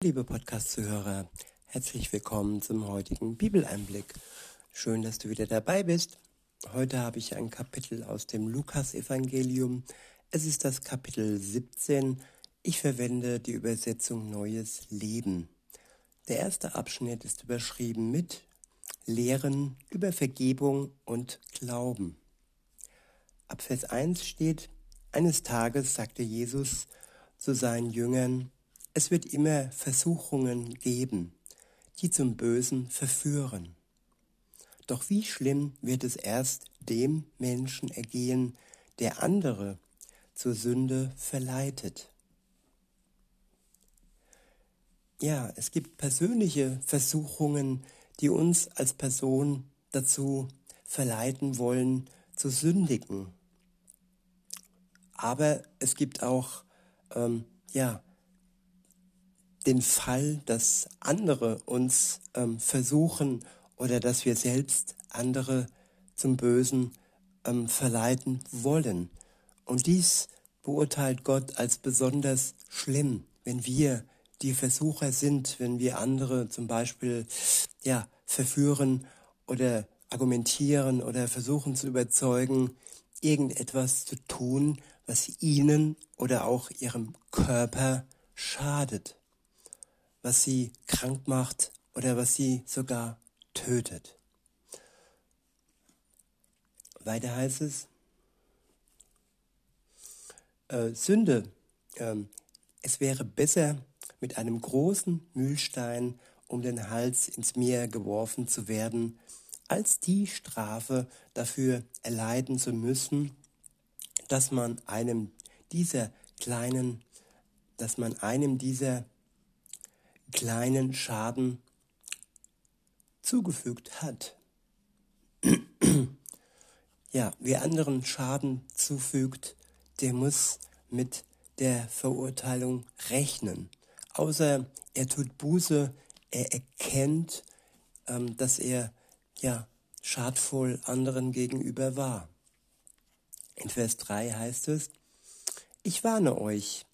Liebe Podcast-Zuhörer, herzlich willkommen zum heutigen Bibeleinblick. Schön, dass du wieder dabei bist. Heute habe ich ein Kapitel aus dem Lukas-Evangelium. Es ist das Kapitel 17. Ich verwende die Übersetzung Neues Leben. Der erste Abschnitt ist überschrieben mit Lehren über Vergebung und Glauben. Ab Vers 1 steht, eines Tages sagte Jesus zu seinen Jüngern, es wird immer Versuchungen geben, die zum Bösen verführen. Doch wie schlimm wird es erst dem Menschen ergehen, der andere zur Sünde verleitet. Ja, es gibt persönliche Versuchungen, die uns als Person dazu verleiten wollen, zu sündigen. Aber es gibt auch ähm, ja, den Fall, dass andere uns ähm, versuchen oder dass wir selbst andere zum Bösen ähm, verleiten wollen. Und dies beurteilt Gott als besonders schlimm, wenn wir die Versucher sind, wenn wir andere zum Beispiel ja, verführen oder argumentieren oder versuchen zu überzeugen, irgendetwas zu tun, was ihnen oder auch ihrem Körper schadet was sie krank macht oder was sie sogar tötet. Weiter heißt es, äh, Sünde, äh, es wäre besser, mit einem großen Mühlstein um den Hals ins Meer geworfen zu werden, als die Strafe dafür erleiden zu müssen, dass man einem dieser kleinen, dass man einem dieser kleinen Schaden zugefügt hat. ja, wer anderen Schaden zufügt, der muss mit der Verurteilung rechnen. Außer er tut Buße, er erkennt, ähm, dass er ja schadvoll anderen gegenüber war. In Vers 3 heißt es, ich warne euch,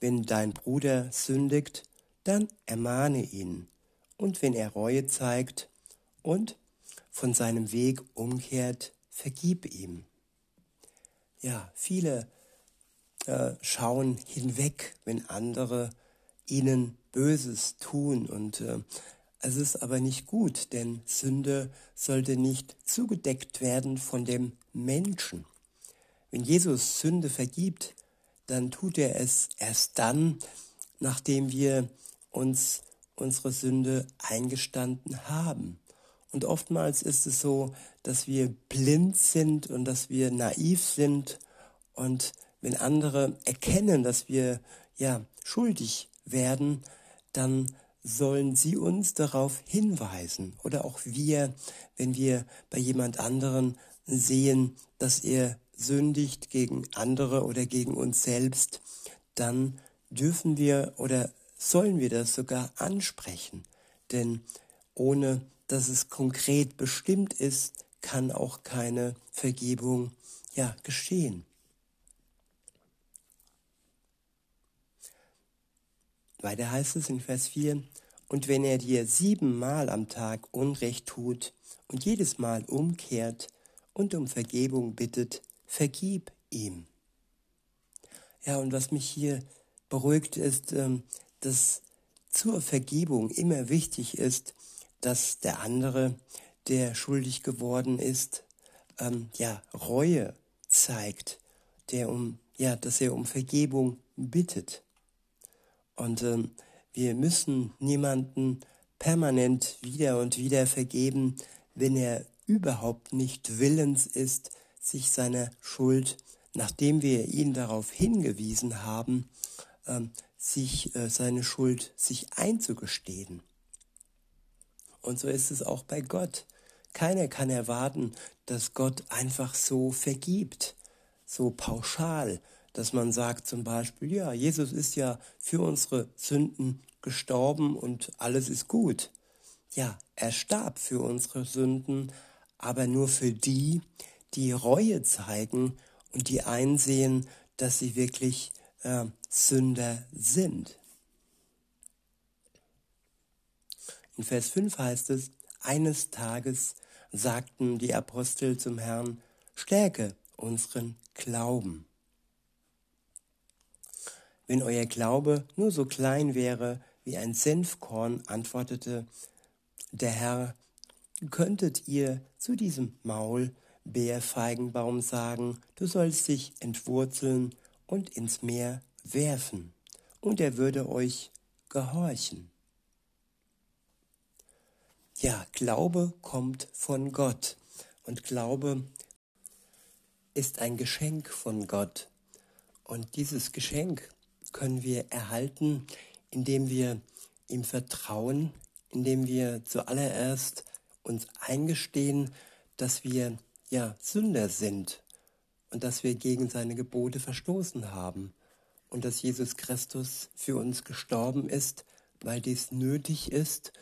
wenn dein Bruder sündigt, dann ermahne ihn. Und wenn er Reue zeigt und von seinem Weg umkehrt, vergib ihm. Ja, viele äh, schauen hinweg, wenn andere ihnen Böses tun und äh, es ist aber nicht gut, denn Sünde sollte nicht zugedeckt werden von dem Menschen. Wenn Jesus Sünde vergibt, dann tut er es erst dann, nachdem wir uns unsere Sünde eingestanden haben. Und oftmals ist es so, dass wir blind sind und dass wir naiv sind. Und wenn andere erkennen, dass wir ja schuldig werden, dann sollen sie uns darauf hinweisen. Oder auch wir, wenn wir bei jemand anderen sehen, dass er sündigt gegen andere oder gegen uns selbst, dann dürfen wir oder sollen wir das sogar ansprechen. Denn ohne dass es konkret bestimmt ist, kann auch keine Vergebung ja geschehen. Weiter heißt es in Vers 4, und wenn er dir siebenmal am Tag Unrecht tut und jedes Mal umkehrt und um Vergebung bittet, vergib ihm. Ja, und was mich hier beruhigt ist, ähm, dass zur Vergebung immer wichtig ist, dass der andere, der schuldig geworden ist, ähm, ja Reue zeigt, der um ja, dass er um Vergebung bittet. Und ähm, wir müssen niemanden permanent wieder und wieder vergeben, wenn er überhaupt nicht willens ist, sich seiner Schuld, nachdem wir ihn darauf hingewiesen haben, sich äh, seine Schuld sich einzugestehen. Und so ist es auch bei Gott. Keiner kann erwarten, dass Gott einfach so vergibt, so pauschal, dass man sagt zum Beispiel, ja, Jesus ist ja für unsere Sünden gestorben und alles ist gut. Ja, er starb für unsere Sünden, aber nur für die, die Reue zeigen und die einsehen, dass sie wirklich äh, Sünder sind. In Vers 5 heißt es, eines Tages sagten die Apostel zum Herrn, stärke unseren Glauben. Wenn euer Glaube nur so klein wäre wie ein Senfkorn, antwortete der Herr, könntet ihr zu diesem Maulbeerfeigenbaum sagen, du sollst dich entwurzeln und ins Meer werfen, und er würde euch gehorchen. Ja, Glaube kommt von Gott und Glaube ist ein Geschenk von Gott. Und dieses Geschenk können wir erhalten, indem wir ihm vertrauen, indem wir zuallererst uns eingestehen, dass wir ja Sünder sind dass wir gegen seine Gebote verstoßen haben und dass Jesus Christus für uns gestorben ist, weil dies nötig ist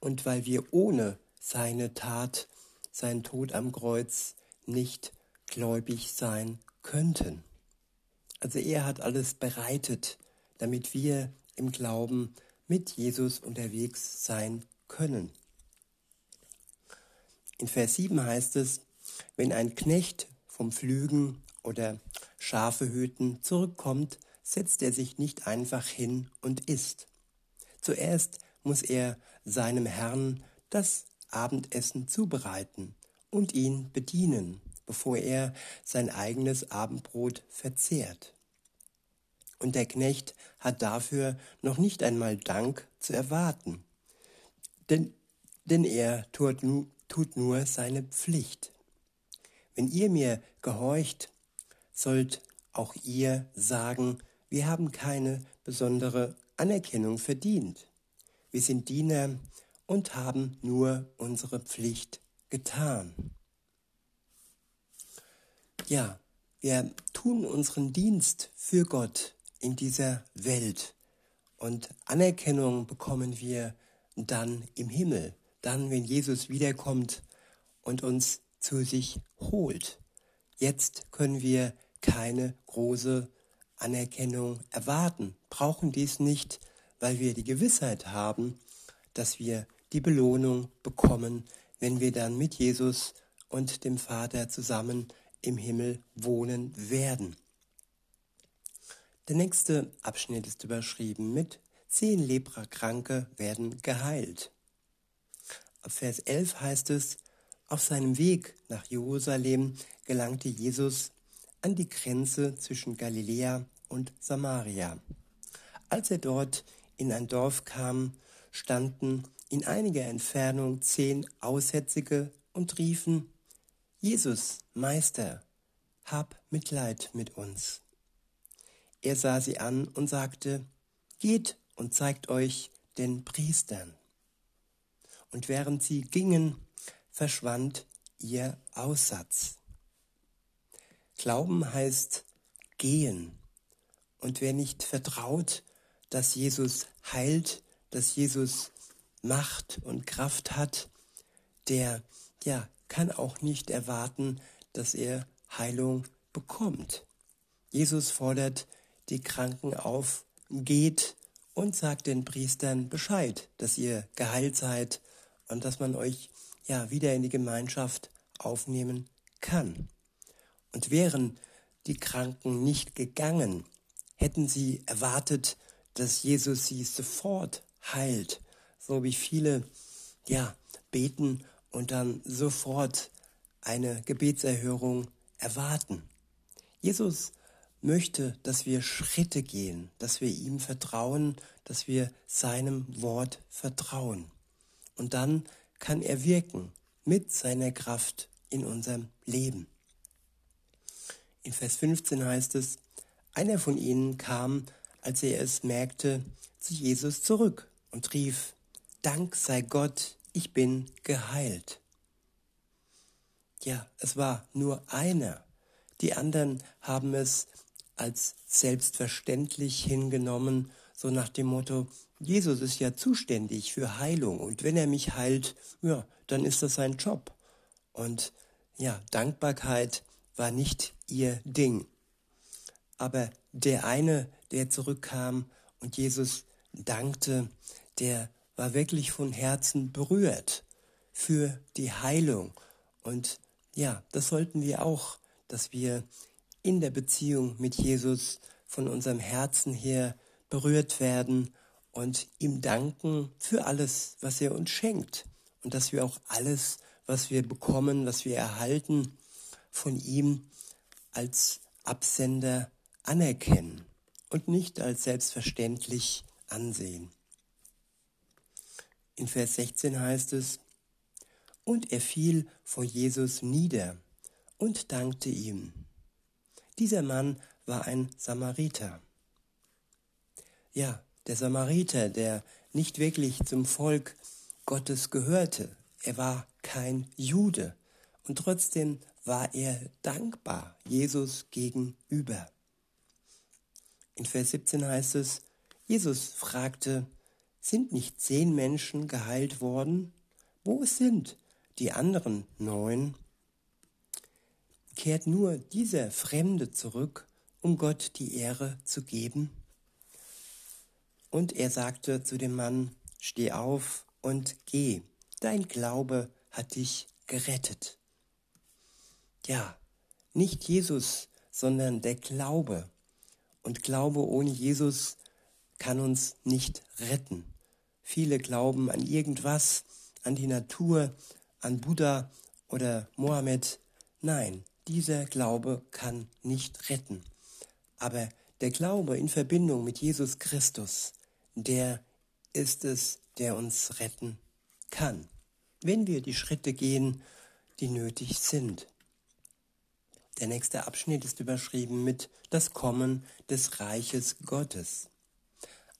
und weil wir ohne seine Tat, sein Tod am Kreuz nicht gläubig sein könnten. Also er hat alles bereitet, damit wir im Glauben mit Jesus unterwegs sein können. In Vers 7 heißt es, wenn ein Knecht vom Pflügen oder Schafe hüten zurückkommt, setzt er sich nicht einfach hin und isst. Zuerst muss er seinem Herrn das Abendessen zubereiten und ihn bedienen bevor er sein eigenes Abendbrot verzehrt. Und der Knecht hat dafür noch nicht einmal Dank zu erwarten, denn, denn er tut, tut nur seine Pflicht. Wenn ihr mir gehorcht, sollt auch ihr sagen, wir haben keine besondere Anerkennung verdient. Wir sind Diener und haben nur unsere Pflicht getan. Ja, wir tun unseren Dienst für Gott in dieser Welt und Anerkennung bekommen wir dann im Himmel, dann wenn Jesus wiederkommt und uns zu sich holt. Jetzt können wir keine große Anerkennung erwarten, brauchen dies nicht, weil wir die Gewissheit haben, dass wir die Belohnung bekommen, wenn wir dann mit Jesus und dem Vater zusammen im Himmel wohnen werden. Der nächste Abschnitt ist überschrieben mit Zehn Leprakranke werden geheilt. Ab Vers 11 heißt es, auf seinem Weg nach Jerusalem gelangte Jesus an die Grenze zwischen Galiläa und Samaria. Als er dort in ein Dorf kam, standen in einiger Entfernung zehn Aussätzige und riefen, Jesus, Meister, hab Mitleid mit uns. Er sah sie an und sagte, Geht und zeigt euch den Priestern. Und während sie gingen, verschwand ihr Aussatz. Glauben heißt gehen. Und wer nicht vertraut, dass Jesus heilt, dass Jesus Macht und Kraft hat, der ja kann auch nicht erwarten, dass er Heilung bekommt. Jesus fordert die Kranken auf, geht und sagt den Priestern Bescheid, dass ihr geheilt seid und dass man euch ja wieder in die Gemeinschaft aufnehmen kann. Und wären die Kranken nicht gegangen, hätten sie erwartet, dass Jesus sie sofort heilt, so wie viele ja beten und dann sofort eine Gebetserhörung erwarten. Jesus möchte, dass wir Schritte gehen, dass wir ihm vertrauen, dass wir seinem Wort vertrauen. Und dann kann er wirken mit seiner Kraft in unserem Leben. In Vers 15 heißt es, einer von ihnen kam, als er es merkte, zu Jesus zurück und rief, Dank sei Gott, ich bin geheilt. Ja, es war nur einer. Die anderen haben es als selbstverständlich hingenommen, so nach dem Motto, Jesus ist ja zuständig für Heilung und wenn er mich heilt, ja, dann ist das sein Job. Und ja, Dankbarkeit war nicht ihr Ding. Aber der eine, der zurückkam und Jesus dankte, der war wirklich von Herzen berührt für die Heilung. Und ja, das sollten wir auch, dass wir in der Beziehung mit Jesus von unserem Herzen her berührt werden und ihm danken für alles, was er uns schenkt. Und dass wir auch alles, was wir bekommen, was wir erhalten, von ihm als Absender anerkennen und nicht als selbstverständlich ansehen. In Vers 16 heißt es, und er fiel vor Jesus nieder und dankte ihm. Dieser Mann war ein Samariter. Ja, der Samariter, der nicht wirklich zum Volk Gottes gehörte. Er war kein Jude und trotzdem war er dankbar Jesus gegenüber. In Vers 17 heißt es, Jesus fragte, sind nicht zehn Menschen geheilt worden? Wo sind die anderen neun? Kehrt nur dieser Fremde zurück, um Gott die Ehre zu geben? Und er sagte zu dem Mann, steh auf und geh, dein Glaube hat dich gerettet. Ja, nicht Jesus, sondern der Glaube. Und Glaube ohne Jesus kann uns nicht retten. Viele glauben an irgendwas, an die Natur, an Buddha oder Mohammed. Nein, dieser Glaube kann nicht retten. Aber der Glaube in Verbindung mit Jesus Christus, der ist es, der uns retten kann, wenn wir die Schritte gehen, die nötig sind. Der nächste Abschnitt ist überschrieben mit das Kommen des Reiches Gottes.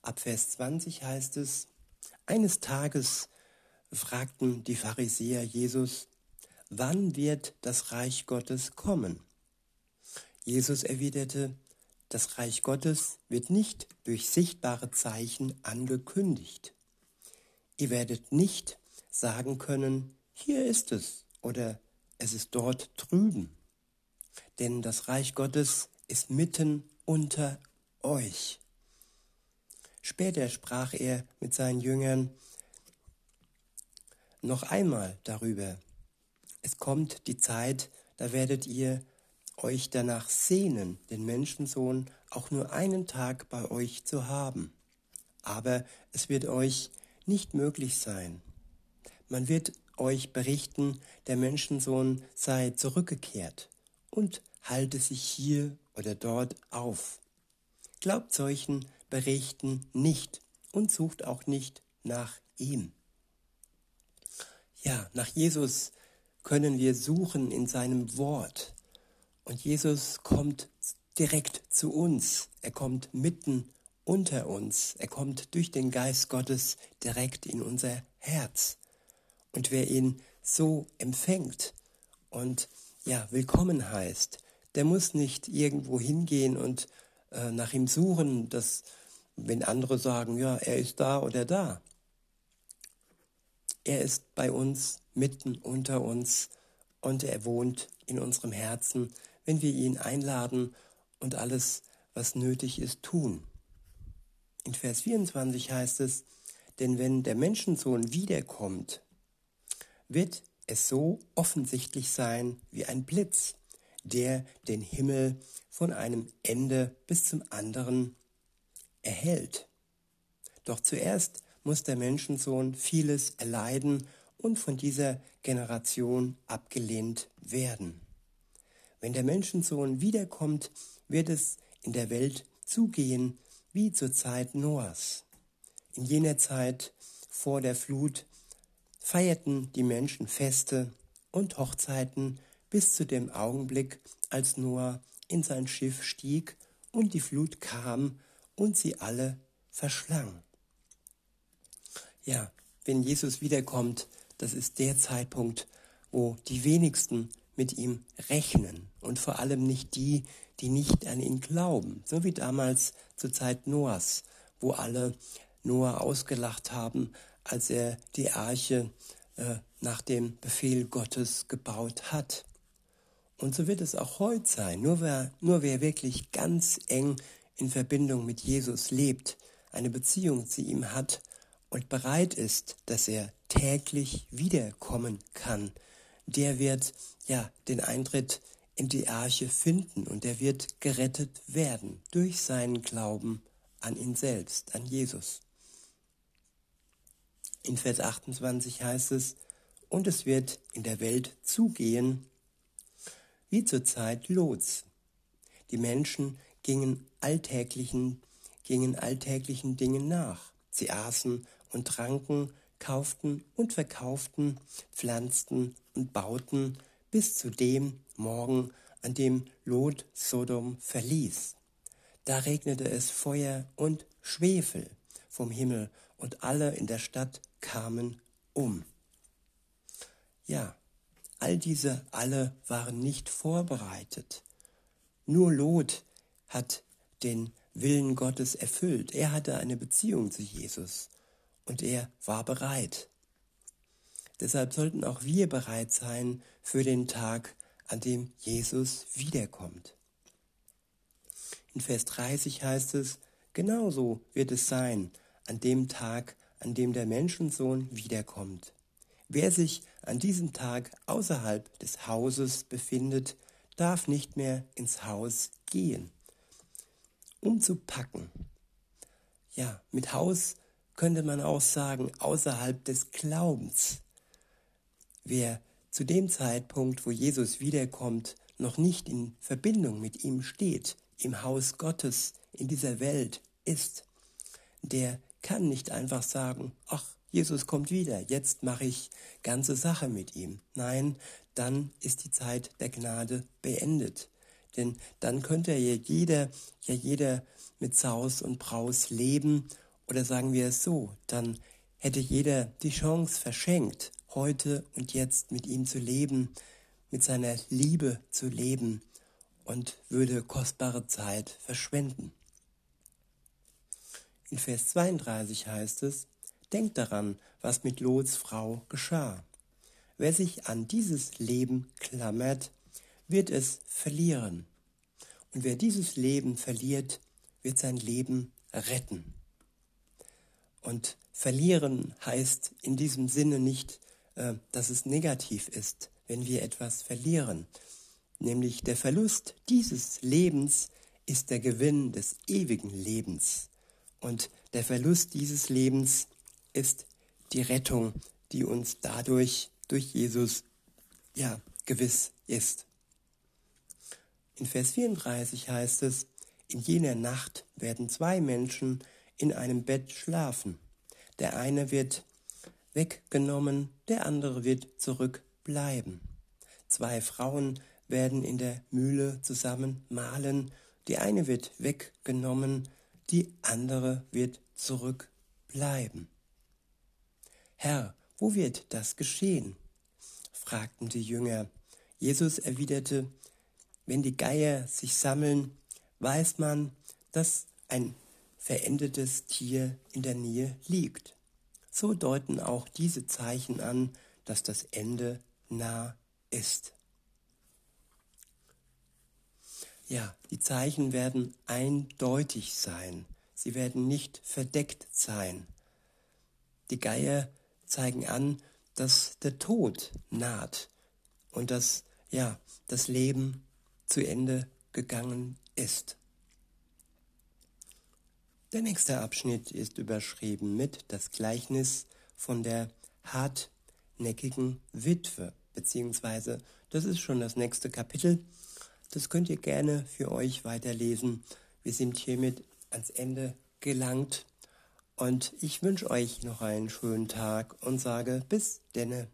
Ab Vers 20 heißt es, eines Tages fragten die Pharisäer Jesus, wann wird das Reich Gottes kommen? Jesus erwiderte, das Reich Gottes wird nicht durch sichtbare Zeichen angekündigt. Ihr werdet nicht sagen können, hier ist es oder es ist dort drüben. Denn das Reich Gottes ist mitten unter euch. Später sprach er mit seinen Jüngern noch einmal darüber. Es kommt die Zeit, da werdet ihr euch danach sehnen, den Menschensohn auch nur einen Tag bei euch zu haben. Aber es wird euch nicht möglich sein. Man wird euch berichten, der Menschensohn sei zurückgekehrt und halte sich hier oder dort auf. Glaubt solchen Berichten nicht und sucht auch nicht nach ihm. Ja, nach Jesus können wir suchen in seinem Wort. Und Jesus kommt direkt zu uns. Er kommt mitten unter uns. Er kommt durch den Geist Gottes direkt in unser Herz. Und wer ihn so empfängt und ja, willkommen heißt, der muss nicht irgendwo hingehen und äh, nach ihm suchen, dass, wenn andere sagen, ja, er ist da oder da. Er ist bei uns, mitten unter uns und er wohnt in unserem Herzen wenn wir ihn einladen und alles, was nötig ist, tun. In Vers 24 heißt es, denn wenn der Menschensohn wiederkommt, wird es so offensichtlich sein wie ein Blitz, der den Himmel von einem Ende bis zum anderen erhält. Doch zuerst muss der Menschensohn vieles erleiden und von dieser Generation abgelehnt werden. Wenn der Menschensohn wiederkommt, wird es in der Welt zugehen wie zur Zeit Noahs. In jener Zeit vor der Flut feierten die Menschen Feste und Hochzeiten bis zu dem Augenblick, als Noah in sein Schiff stieg und die Flut kam und sie alle verschlang. Ja, wenn Jesus wiederkommt, das ist der Zeitpunkt, wo die wenigsten mit ihm rechnen und vor allem nicht die, die nicht an ihn glauben, so wie damals zur Zeit Noahs, wo alle Noah ausgelacht haben, als er die Arche äh, nach dem Befehl Gottes gebaut hat. Und so wird es auch heute sein. Nur wer, nur wer wirklich ganz eng in Verbindung mit Jesus lebt, eine Beziehung zu ihm hat und bereit ist, dass er täglich wiederkommen kann, der wird ja den Eintritt in die Arche finden und er wird gerettet werden durch seinen Glauben an ihn selbst, an Jesus. In Vers 28 heißt es, und es wird in der Welt zugehen, wie zur Zeit Lots. Die Menschen gingen alltäglichen, gingen alltäglichen Dingen nach. Sie aßen und tranken, kauften und verkauften, pflanzten und bauten bis zu dem Morgen, an dem Lot Sodom verließ. Da regnete es Feuer und Schwefel vom Himmel und alle in der Stadt kamen um. Ja, all diese alle waren nicht vorbereitet. Nur Lot hat den Willen Gottes erfüllt. Er hatte eine Beziehung zu Jesus und er war bereit. Deshalb sollten auch wir bereit sein für den Tag, an dem Jesus wiederkommt. In Vers 30 heißt es, genauso wird es sein an dem Tag, an dem der Menschensohn wiederkommt. Wer sich an diesem Tag außerhalb des Hauses befindet, darf nicht mehr ins Haus gehen. Um zu packen. Ja, mit Haus könnte man auch sagen, außerhalb des Glaubens. Wer zu dem Zeitpunkt, wo Jesus wiederkommt, noch nicht in Verbindung mit ihm steht, im Haus Gottes, in dieser Welt ist, der kann nicht einfach sagen, ach, Jesus kommt wieder, jetzt mache ich ganze Sache mit ihm. Nein, dann ist die Zeit der Gnade beendet. Denn dann könnte ja jeder, ja jeder mit Saus und Braus leben oder sagen wir es so, dann hätte jeder die Chance verschenkt, heute und jetzt mit ihm zu leben, mit seiner Liebe zu leben und würde kostbare Zeit verschwenden. In Vers 32 heißt es, Denkt daran, was mit Lots Frau geschah. Wer sich an dieses Leben klammert, wird es verlieren. Und wer dieses Leben verliert, wird sein Leben retten. Und verlieren heißt in diesem Sinne nicht, äh, dass es negativ ist, wenn wir etwas verlieren. Nämlich der Verlust dieses Lebens ist der Gewinn des ewigen Lebens. Und der Verlust dieses Lebens ist die Rettung, die uns dadurch durch Jesus ja gewiss ist. In Vers 34 heißt es, in jener Nacht werden zwei Menschen in einem Bett schlafen. Der eine wird weggenommen, der andere wird zurückbleiben. Zwei Frauen werden in der Mühle zusammen mahlen, die eine wird weggenommen, die andere wird zurückbleiben. Herr, wo wird das geschehen? fragten die Jünger. Jesus erwiderte, wenn die Geier sich sammeln, weiß man, dass ein verendetes Tier in der Nähe liegt. So deuten auch diese Zeichen an, dass das Ende nah ist. Ja, die Zeichen werden eindeutig sein. Sie werden nicht verdeckt sein. Die Geier zeigen an, dass der Tod naht und dass ja, das Leben zu Ende gegangen ist. Der nächste Abschnitt ist überschrieben mit das Gleichnis von der hartnäckigen Witwe, beziehungsweise das ist schon das nächste Kapitel. Das könnt ihr gerne für euch weiterlesen. Wir sind hiermit ans Ende gelangt und ich wünsche euch noch einen schönen Tag und sage bis denne.